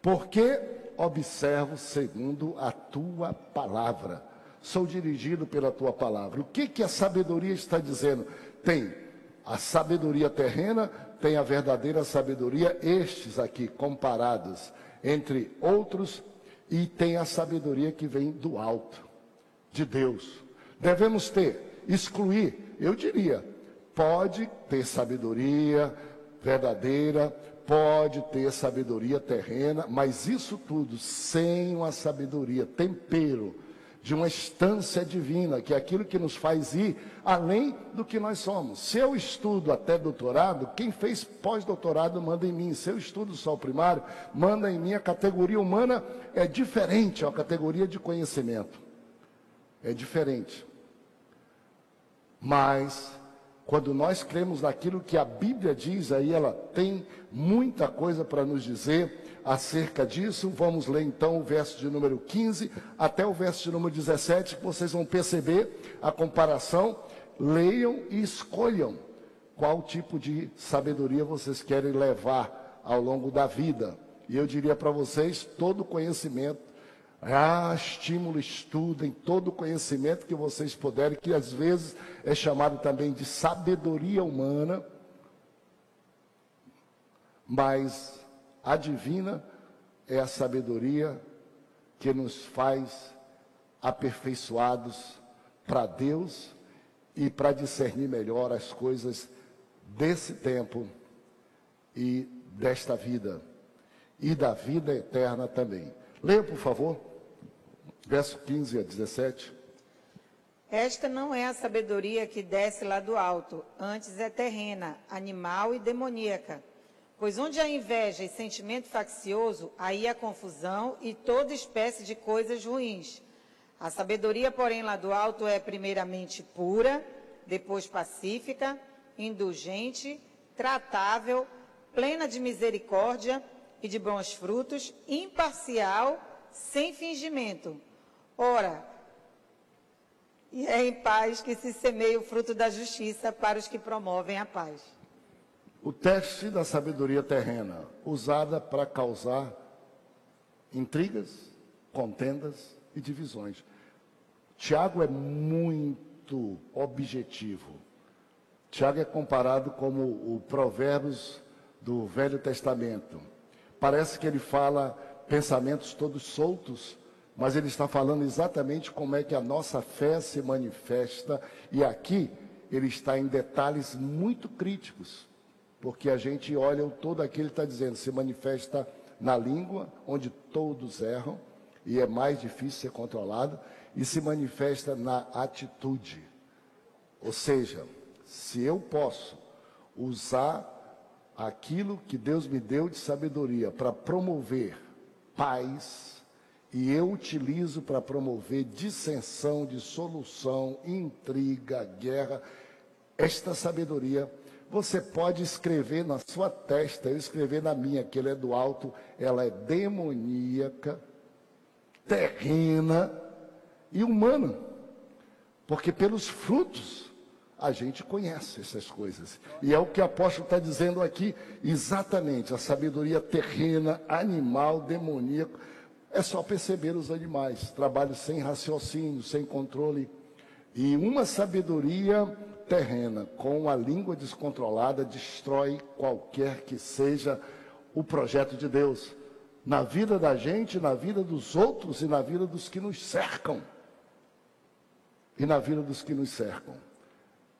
Speaker 4: porque observo segundo a tua palavra. Sou dirigido pela tua palavra. O que, que a sabedoria está dizendo? Tem a sabedoria terrena, tem a verdadeira sabedoria, estes aqui comparados entre outros e tem a sabedoria que vem do alto, de Deus. Devemos ter, excluir, eu diria, pode ter sabedoria verdadeira, pode ter sabedoria terrena, mas isso tudo sem uma sabedoria, tempero, de uma instância divina, que é aquilo que nos faz ir além do que nós somos. Se eu estudo até doutorado, quem fez pós-doutorado manda em mim. Se eu estudo só o primário, manda em mim. A categoria humana é diferente, é uma categoria de conhecimento. É diferente. Mas quando nós cremos naquilo que a Bíblia diz, aí ela tem muita coisa para nos dizer acerca disso. Vamos ler então o verso de número 15 até o verso de número 17, que vocês vão perceber a comparação. Leiam e escolham qual tipo de sabedoria vocês querem levar ao longo da vida. E eu diria para vocês: todo conhecimento, ah, estímulo, estudem todo conhecimento que vocês puderem, que às vezes é chamado também de sabedoria humana, mas a divina é a sabedoria que nos faz aperfeiçoados para Deus e para discernir melhor as coisas desse tempo e desta vida e da vida eterna também. Leia, por favor, verso 15 a 17.
Speaker 2: Esta não é a sabedoria que desce lá do alto, antes é terrena, animal e demoníaca Pois onde há inveja e sentimento faccioso, aí há confusão e toda espécie de coisas ruins. A sabedoria, porém, lá do alto é primeiramente pura, depois pacífica, indulgente, tratável, plena de misericórdia e de bons frutos, imparcial, sem fingimento. Ora, e é em paz que se semeia o fruto da justiça para os que promovem a paz
Speaker 4: o teste da sabedoria terrena, usada para causar intrigas, contendas e divisões. Tiago é muito objetivo. Tiago é comparado como o Provérbios do Velho Testamento. Parece que ele fala pensamentos todos soltos, mas ele está falando exatamente como é que a nossa fé se manifesta, e aqui ele está em detalhes muito críticos porque a gente olha todo aquilo que está dizendo, se manifesta na língua, onde todos erram, e é mais difícil ser controlado, e se manifesta na atitude. Ou seja, se eu posso usar aquilo que Deus me deu de sabedoria para promover paz e eu utilizo para promover dissensão, dissolução, intriga, guerra. Esta sabedoria você pode escrever na sua testa, eu escrever na minha, que ele é do alto, ela é demoníaca, terrena e humana. Porque pelos frutos a gente conhece essas coisas. E é o que o apóstolo está dizendo aqui, exatamente, a sabedoria terrena, animal, demoníaca. É só perceber os animais, trabalho sem raciocínio, sem controle. E uma sabedoria terrena com a língua descontrolada destrói qualquer que seja o projeto de Deus na vida da gente, na vida dos outros e na vida dos que nos cercam. E na vida dos que nos cercam.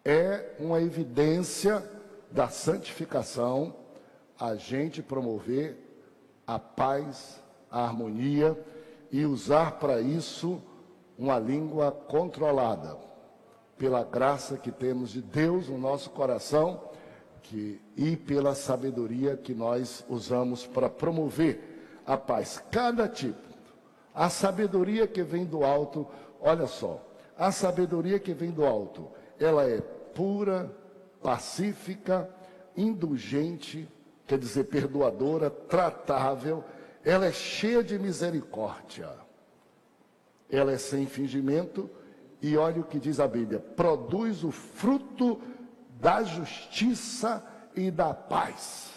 Speaker 4: É uma evidência da santificação a gente promover a paz, a harmonia e usar para isso uma língua controlada pela graça que temos de Deus no nosso coração que, e pela sabedoria que nós usamos para promover a paz. Cada tipo. A sabedoria que vem do alto, olha só, a sabedoria que vem do alto, ela é pura, pacífica, indulgente, quer dizer, perdoadora, tratável, ela é cheia de misericórdia. Ela é sem fingimento, e olha o que diz a Bíblia: produz o fruto da justiça e da paz.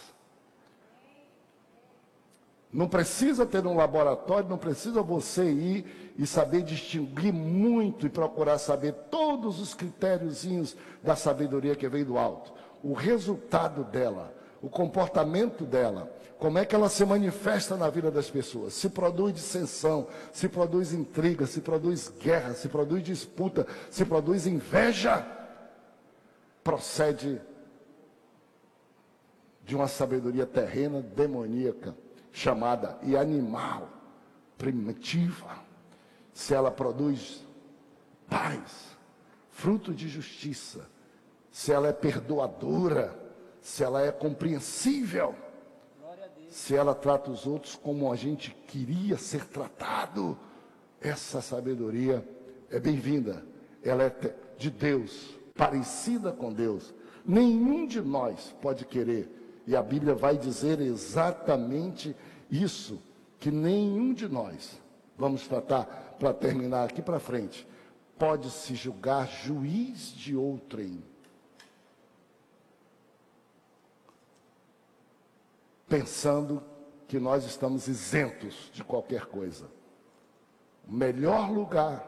Speaker 4: Não precisa ter um laboratório, não precisa você ir e saber distinguir muito e procurar saber todos os critériozinhos da sabedoria que vem do alto. O resultado dela, o comportamento dela, como é que ela se manifesta na vida das pessoas? Se produz dissensão, se produz intriga, se produz guerra, se produz disputa, se produz inveja, procede de uma sabedoria terrena demoníaca, chamada e animal, primitiva. Se ela produz paz, fruto de justiça, se ela é perdoadora, se ela é compreensível se ela trata os outros como a gente queria ser tratado, essa sabedoria é bem-vinda. Ela é de Deus, parecida com Deus. Nenhum de nós pode querer, e a Bíblia vai dizer exatamente isso, que nenhum de nós, vamos tratar para terminar aqui para frente, pode se julgar juiz de outrem. Pensando que nós estamos isentos de qualquer coisa. O melhor lugar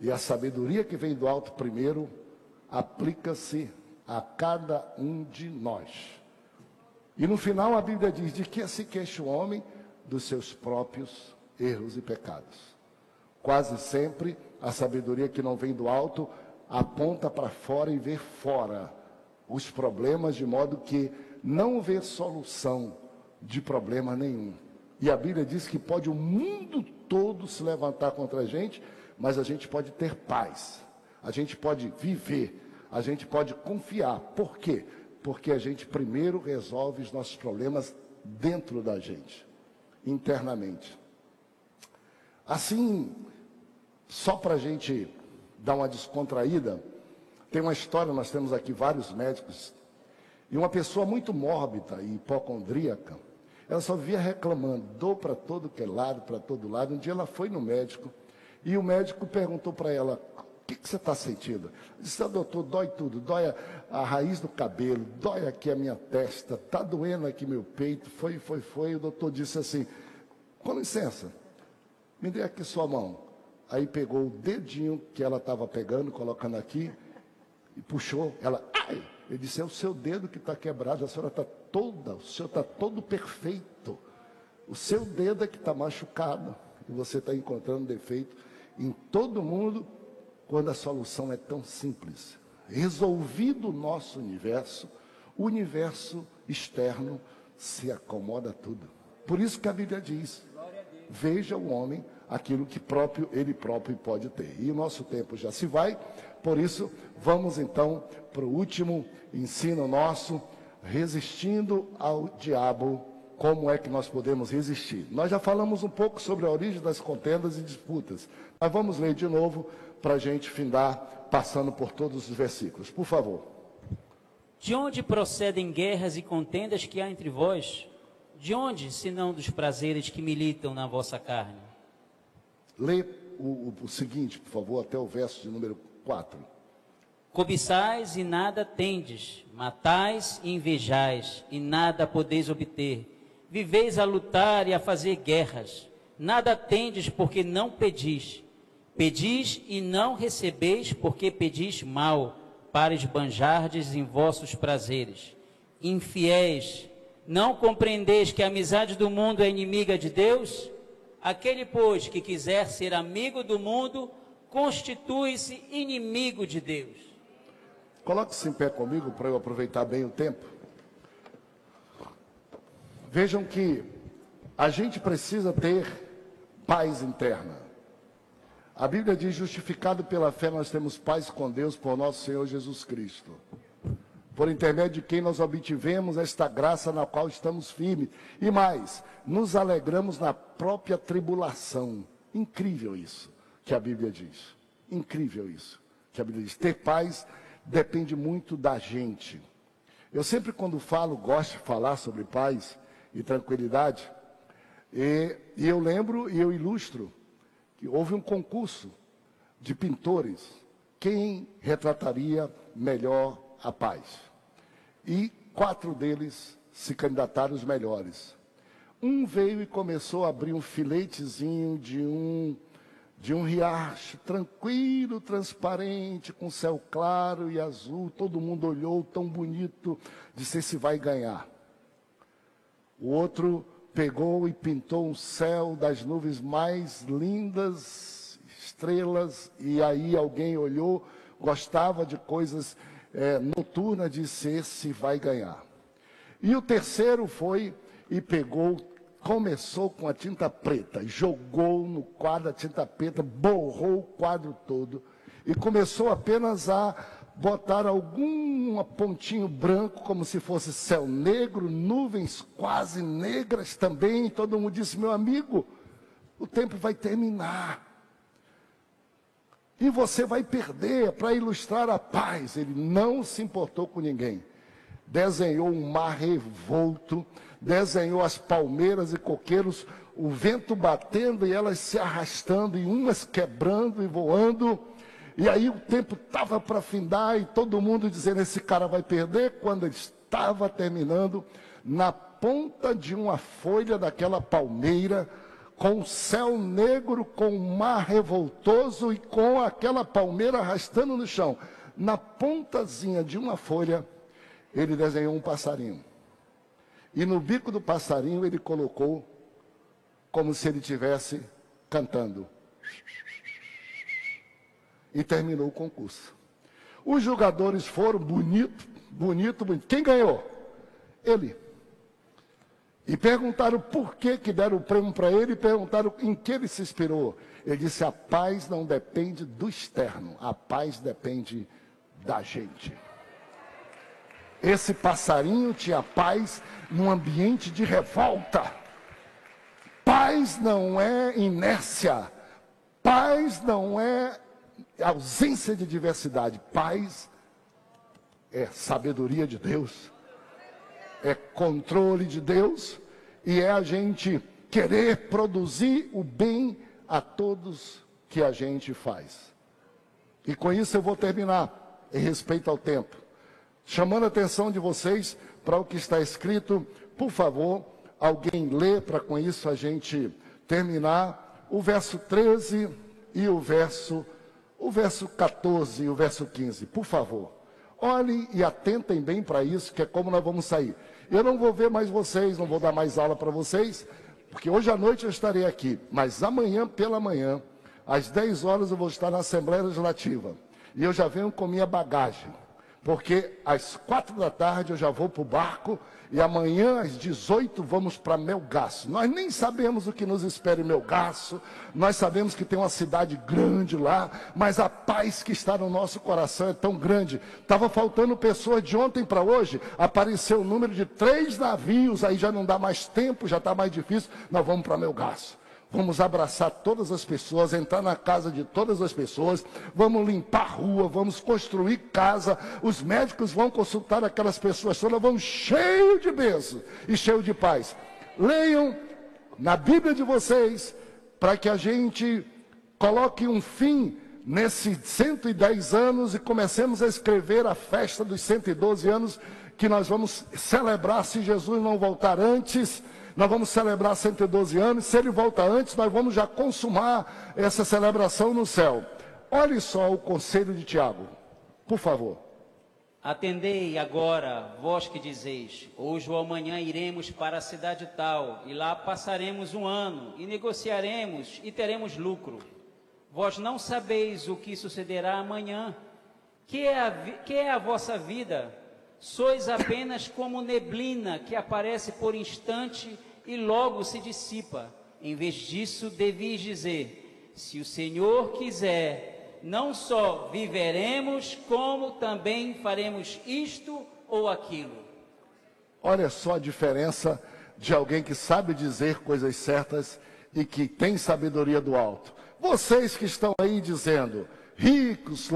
Speaker 4: e a sabedoria que vem do alto primeiro aplica-se a cada um de nós. E no final a Bíblia diz: de que se queixa o homem dos seus próprios erros e pecados. Quase sempre a sabedoria que não vem do alto aponta para fora e vê fora os problemas, de modo que não vê solução de problema nenhum. E a Bíblia diz que pode o mundo todo se levantar contra a gente, mas a gente pode ter paz, a gente pode viver, a gente pode confiar. Por quê? Porque a gente primeiro resolve os nossos problemas dentro da gente, internamente. Assim, só para a gente dar uma descontraída, tem uma história, nós temos aqui vários médicos e uma pessoa muito mórbida e hipocondríaca, ela só via reclamando, dor para todo que é lado, para todo lado. Um dia ela foi no médico e o médico perguntou para ela, o que, que, você está sentindo? Ela disse, ah, doutor, dói tudo, dói a, a, raiz do cabelo, dói aqui a minha testa, está doendo aqui meu peito, foi, foi, foi. O doutor disse assim, com licença, me dê aqui sua mão. Aí pegou o dedinho que ela estava pegando, colocando aqui, e puxou. Ela, ai! Ele disse: É o seu dedo que está quebrado, a senhora está toda, o senhor está todo perfeito. O seu dedo é que está machucado. E você está encontrando defeito em todo mundo, quando a solução é tão simples. Resolvido o nosso universo, o universo externo se acomoda tudo. Por isso que a Bíblia diz: veja o homem aquilo que próprio ele próprio pode ter. E o nosso tempo já se vai, por isso vamos então para o último ensino nosso, resistindo ao diabo como é que nós podemos resistir. Nós já falamos um pouco sobre a origem das contendas e disputas, mas vamos ler de novo para a gente findar passando por todos os versículos. Por favor.
Speaker 3: De onde procedem guerras e contendas que há entre vós? De onde, senão dos prazeres que militam na vossa carne?
Speaker 4: Lê o, o, o seguinte, por favor, até o verso de número 4.
Speaker 3: Cobiçais e nada tendes, matais e invejais, e nada podeis obter. Viveis a lutar e a fazer guerras. Nada tendes porque não pedis. Pedis e não recebeis porque pedis mal, para esbanjardes em vossos prazeres. Infiéis, não compreendeis que a amizade do mundo é inimiga de Deus? Aquele, pois, que quiser ser amigo do mundo, constitui-se inimigo de Deus.
Speaker 4: Coloque-se em pé comigo para eu aproveitar bem o tempo. Vejam que a gente precisa ter paz interna. A Bíblia diz: justificado pela fé, nós temos paz com Deus por nosso Senhor Jesus Cristo. Por intermédio de quem nós obtivemos esta graça na qual estamos firmes. E mais, nos alegramos na própria tribulação. Incrível isso que a Bíblia diz. Incrível isso que a Bíblia diz. Ter paz depende muito da gente. Eu sempre, quando falo, gosto de falar sobre paz e tranquilidade. E, e eu lembro e eu ilustro que houve um concurso de pintores. Quem retrataria melhor a paz? E quatro deles se candidataram os melhores. Um veio e começou a abrir um filetezinho de um de um riacho tranquilo, transparente, com céu claro e azul. Todo mundo olhou, tão bonito, disse: se vai ganhar. O outro pegou e pintou um céu das nuvens mais lindas, estrelas, e aí alguém olhou, gostava de coisas é, noturnas, disse: esse vai ganhar. E o terceiro foi e pegou começou com a tinta preta, jogou no quadro a tinta preta, borrou o quadro todo e começou apenas a botar algum pontinho branco, como se fosse céu negro, nuvens quase negras também. Todo mundo disse: meu amigo, o tempo vai terminar. E você vai perder para ilustrar a paz. Ele não se importou com ninguém. Desenhou um mar revolto, desenhou as palmeiras e coqueiros, o vento batendo e elas se arrastando, e umas quebrando e voando. E aí o tempo estava para findar e todo mundo dizendo: esse cara vai perder. Quando ele estava terminando, na ponta de uma folha daquela palmeira, com o céu negro, com o mar revoltoso e com aquela palmeira arrastando no chão, na pontazinha de uma folha, ele desenhou um passarinho. E no bico do passarinho ele colocou como se ele tivesse cantando. E terminou o concurso. Os jogadores foram bonito, bonito, bonito. Quem ganhou? Ele. E perguntaram por que, que deram o prêmio para ele e perguntaram em que ele se inspirou. Ele disse: a paz não depende do externo, a paz depende da gente. Esse passarinho tinha paz num ambiente de revolta. Paz não é inércia. Paz não é ausência de diversidade. Paz é sabedoria de Deus. É controle de Deus. E é a gente querer produzir o bem a todos que a gente faz. E com isso eu vou terminar, em respeito ao tempo chamando a atenção de vocês para o que está escrito. Por favor, alguém lê para com isso a gente terminar o verso 13 e o verso o verso 14 e o verso 15. Por favor. Olhem e atentem bem para isso, que é como nós vamos sair. Eu não vou ver mais vocês, não vou dar mais aula para vocês, porque hoje à noite eu estarei aqui, mas amanhã pela manhã, às 10 horas eu vou estar na Assembleia Legislativa. E eu já venho com minha bagagem Porque às quatro da tarde eu já vou para o barco e amanhã às 18 vamos para Melgaço. Nós nem sabemos o que nos espera em Melgaço, nós sabemos que tem uma cidade grande lá, mas a paz que está no nosso coração é tão grande. Estava faltando pessoas de ontem para hoje, apareceu o número de três navios, aí já não dá mais tempo, já está mais difícil, nós vamos para Melgaço. Vamos abraçar todas as pessoas, entrar na casa de todas as pessoas, vamos limpar a rua, vamos construir casa. Os médicos vão consultar aquelas pessoas todas, vão cheio de bênçãos e cheio de paz. Leiam na Bíblia de vocês, para que a gente coloque um fim nesses 110 anos e comecemos a escrever a festa dos 112 anos que nós vamos celebrar se Jesus não voltar antes nós vamos celebrar 112 anos. Se ele volta antes, nós vamos já consumar essa celebração no céu. Olhe só o conselho de Tiago, por favor.
Speaker 3: Atendei agora, vós que dizeis: hoje ou amanhã iremos para a cidade tal, e lá passaremos um ano, e negociaremos e teremos lucro. Vós não sabeis o que sucederá amanhã. Que é a, que é a vossa vida? Sois apenas como neblina que aparece por instante e logo se dissipa. Em vez disso, devis dizer: se o Senhor quiser, não só viveremos, como também faremos isto ou aquilo.
Speaker 4: Olha só a diferença de alguém que sabe dizer coisas certas e que tem sabedoria do alto. Vocês que estão aí dizendo, ricos,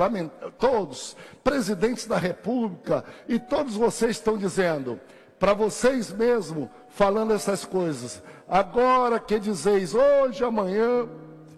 Speaker 4: todos, presidentes da república, e todos vocês estão dizendo, para vocês mesmos, falando essas coisas. Agora que dizeis, hoje, amanhã,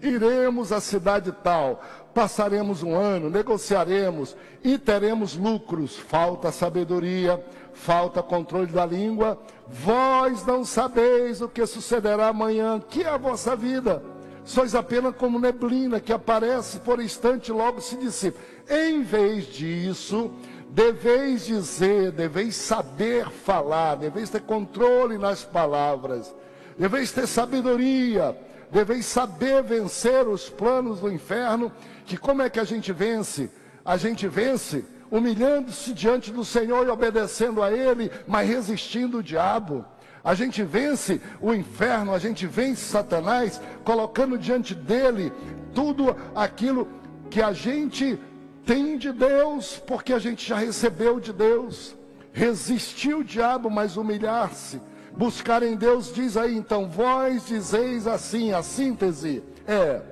Speaker 4: iremos à cidade tal, passaremos um ano, negociaremos e teremos lucros. Falta sabedoria, falta controle da língua. Vós não sabeis o que sucederá amanhã, que é a vossa vida. Sois apenas como neblina que aparece por instante e logo se dissipa. Em vez disso, deveis dizer, deveis saber falar, deveis ter controle nas palavras, deveis ter sabedoria, deveis saber vencer os planos do inferno. Que como é que a gente vence? A gente vence humilhando-se diante do Senhor e obedecendo a Ele, mas resistindo o diabo. A gente vence o inferno, a gente vence Satanás, colocando diante dele tudo aquilo que a gente tem de Deus, porque a gente já recebeu de Deus. Resistir o diabo, mas humilhar-se. Buscar em Deus, diz aí, então, vós dizeis assim, a síntese é,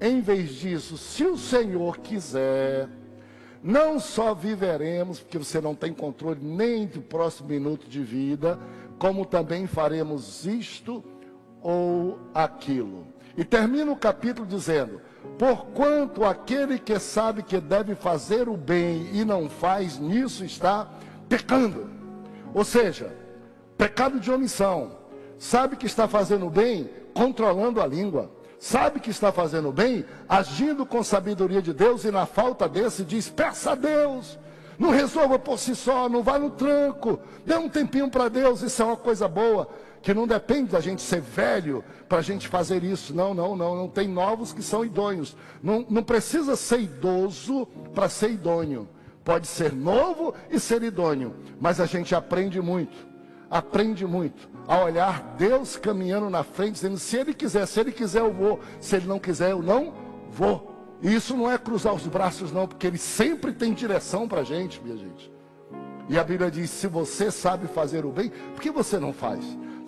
Speaker 4: em vez disso, se o Senhor quiser, não só viveremos, porque você não tem controle nem do próximo minuto de vida, como também faremos isto ou aquilo. E termina o capítulo dizendo: Porquanto aquele que sabe que deve fazer o bem e não faz, nisso está pecando. Ou seja, pecado de omissão. Sabe que está fazendo o bem, controlando a língua. Sabe que está fazendo o bem, agindo com sabedoria de Deus e na falta desse diz: peça a Deus. Não resolva por si só, não vá no tranco. Dê um tempinho para Deus, isso é uma coisa boa que não depende da gente ser velho para a gente fazer isso. Não, não, não. Não tem novos que são idôneos. Não, não precisa ser idoso para ser idôneo. Pode ser novo e ser idôneo. Mas a gente aprende muito. Aprende muito a olhar Deus caminhando na frente, dizendo: se Ele quiser, se Ele quiser, eu vou. Se Ele não quiser, eu não vou. E isso não é cruzar os braços, não, porque Ele sempre tem direção para a gente, minha gente. E a Bíblia diz: se você sabe fazer o bem, por que você não faz?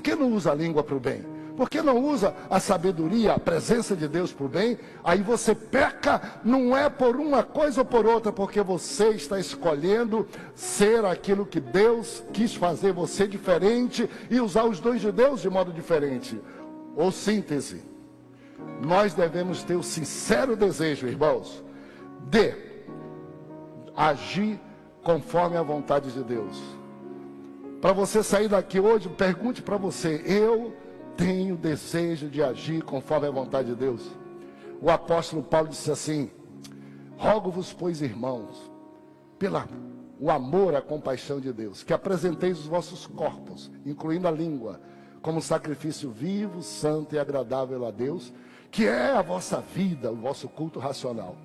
Speaker 4: Que não usa a língua para o bem? Por que não usa a sabedoria, a presença de Deus para o bem? Aí você peca, não é por uma coisa ou por outra, porque você está escolhendo ser aquilo que Deus quis fazer você diferente e usar os dons de Deus de modo diferente. Ou síntese, nós devemos ter o sincero desejo, irmãos, de agir conforme a vontade de Deus. Para você sair daqui hoje, pergunte para você: eu tenho desejo de agir conforme a vontade de Deus? O apóstolo Paulo disse assim: Rogo-vos, pois, irmãos, pela o amor, a compaixão de Deus, que apresenteis os vossos corpos, incluindo a língua, como sacrifício vivo, santo e agradável a Deus, que é a vossa vida, o vosso culto racional.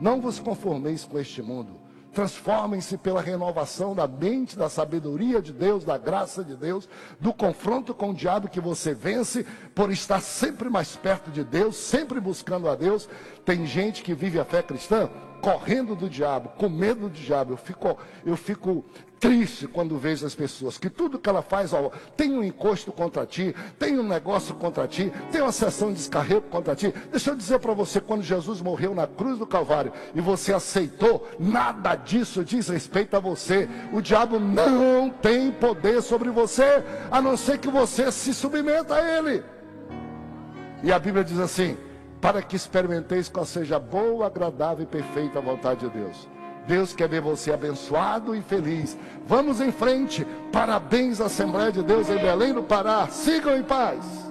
Speaker 4: Não vos conformeis com este mundo, Transformem-se pela renovação da mente, da sabedoria de Deus, da graça de Deus, do confronto com o diabo que você vence por estar sempre mais perto de Deus, sempre buscando a Deus. Tem gente que vive a fé cristã correndo do diabo, com medo do diabo. Eu fico, eu fico triste quando vejo as pessoas que tudo que ela faz, ó, tem um encosto contra ti, tem um negócio contra ti, tem uma sessão de descarrego contra ti. Deixa eu dizer para você, quando Jesus morreu na cruz do Calvário e você aceitou, nada disso diz respeito a você. O diabo não tem poder sobre você, a não ser que você se submeta a ele. E a Bíblia diz assim: para que experimenteis qual seja boa, agradável e perfeita a vontade de Deus. Deus quer ver você abençoado e feliz. Vamos em frente. Parabéns Assembleia de Deus em Belém do Pará. Sigam em paz.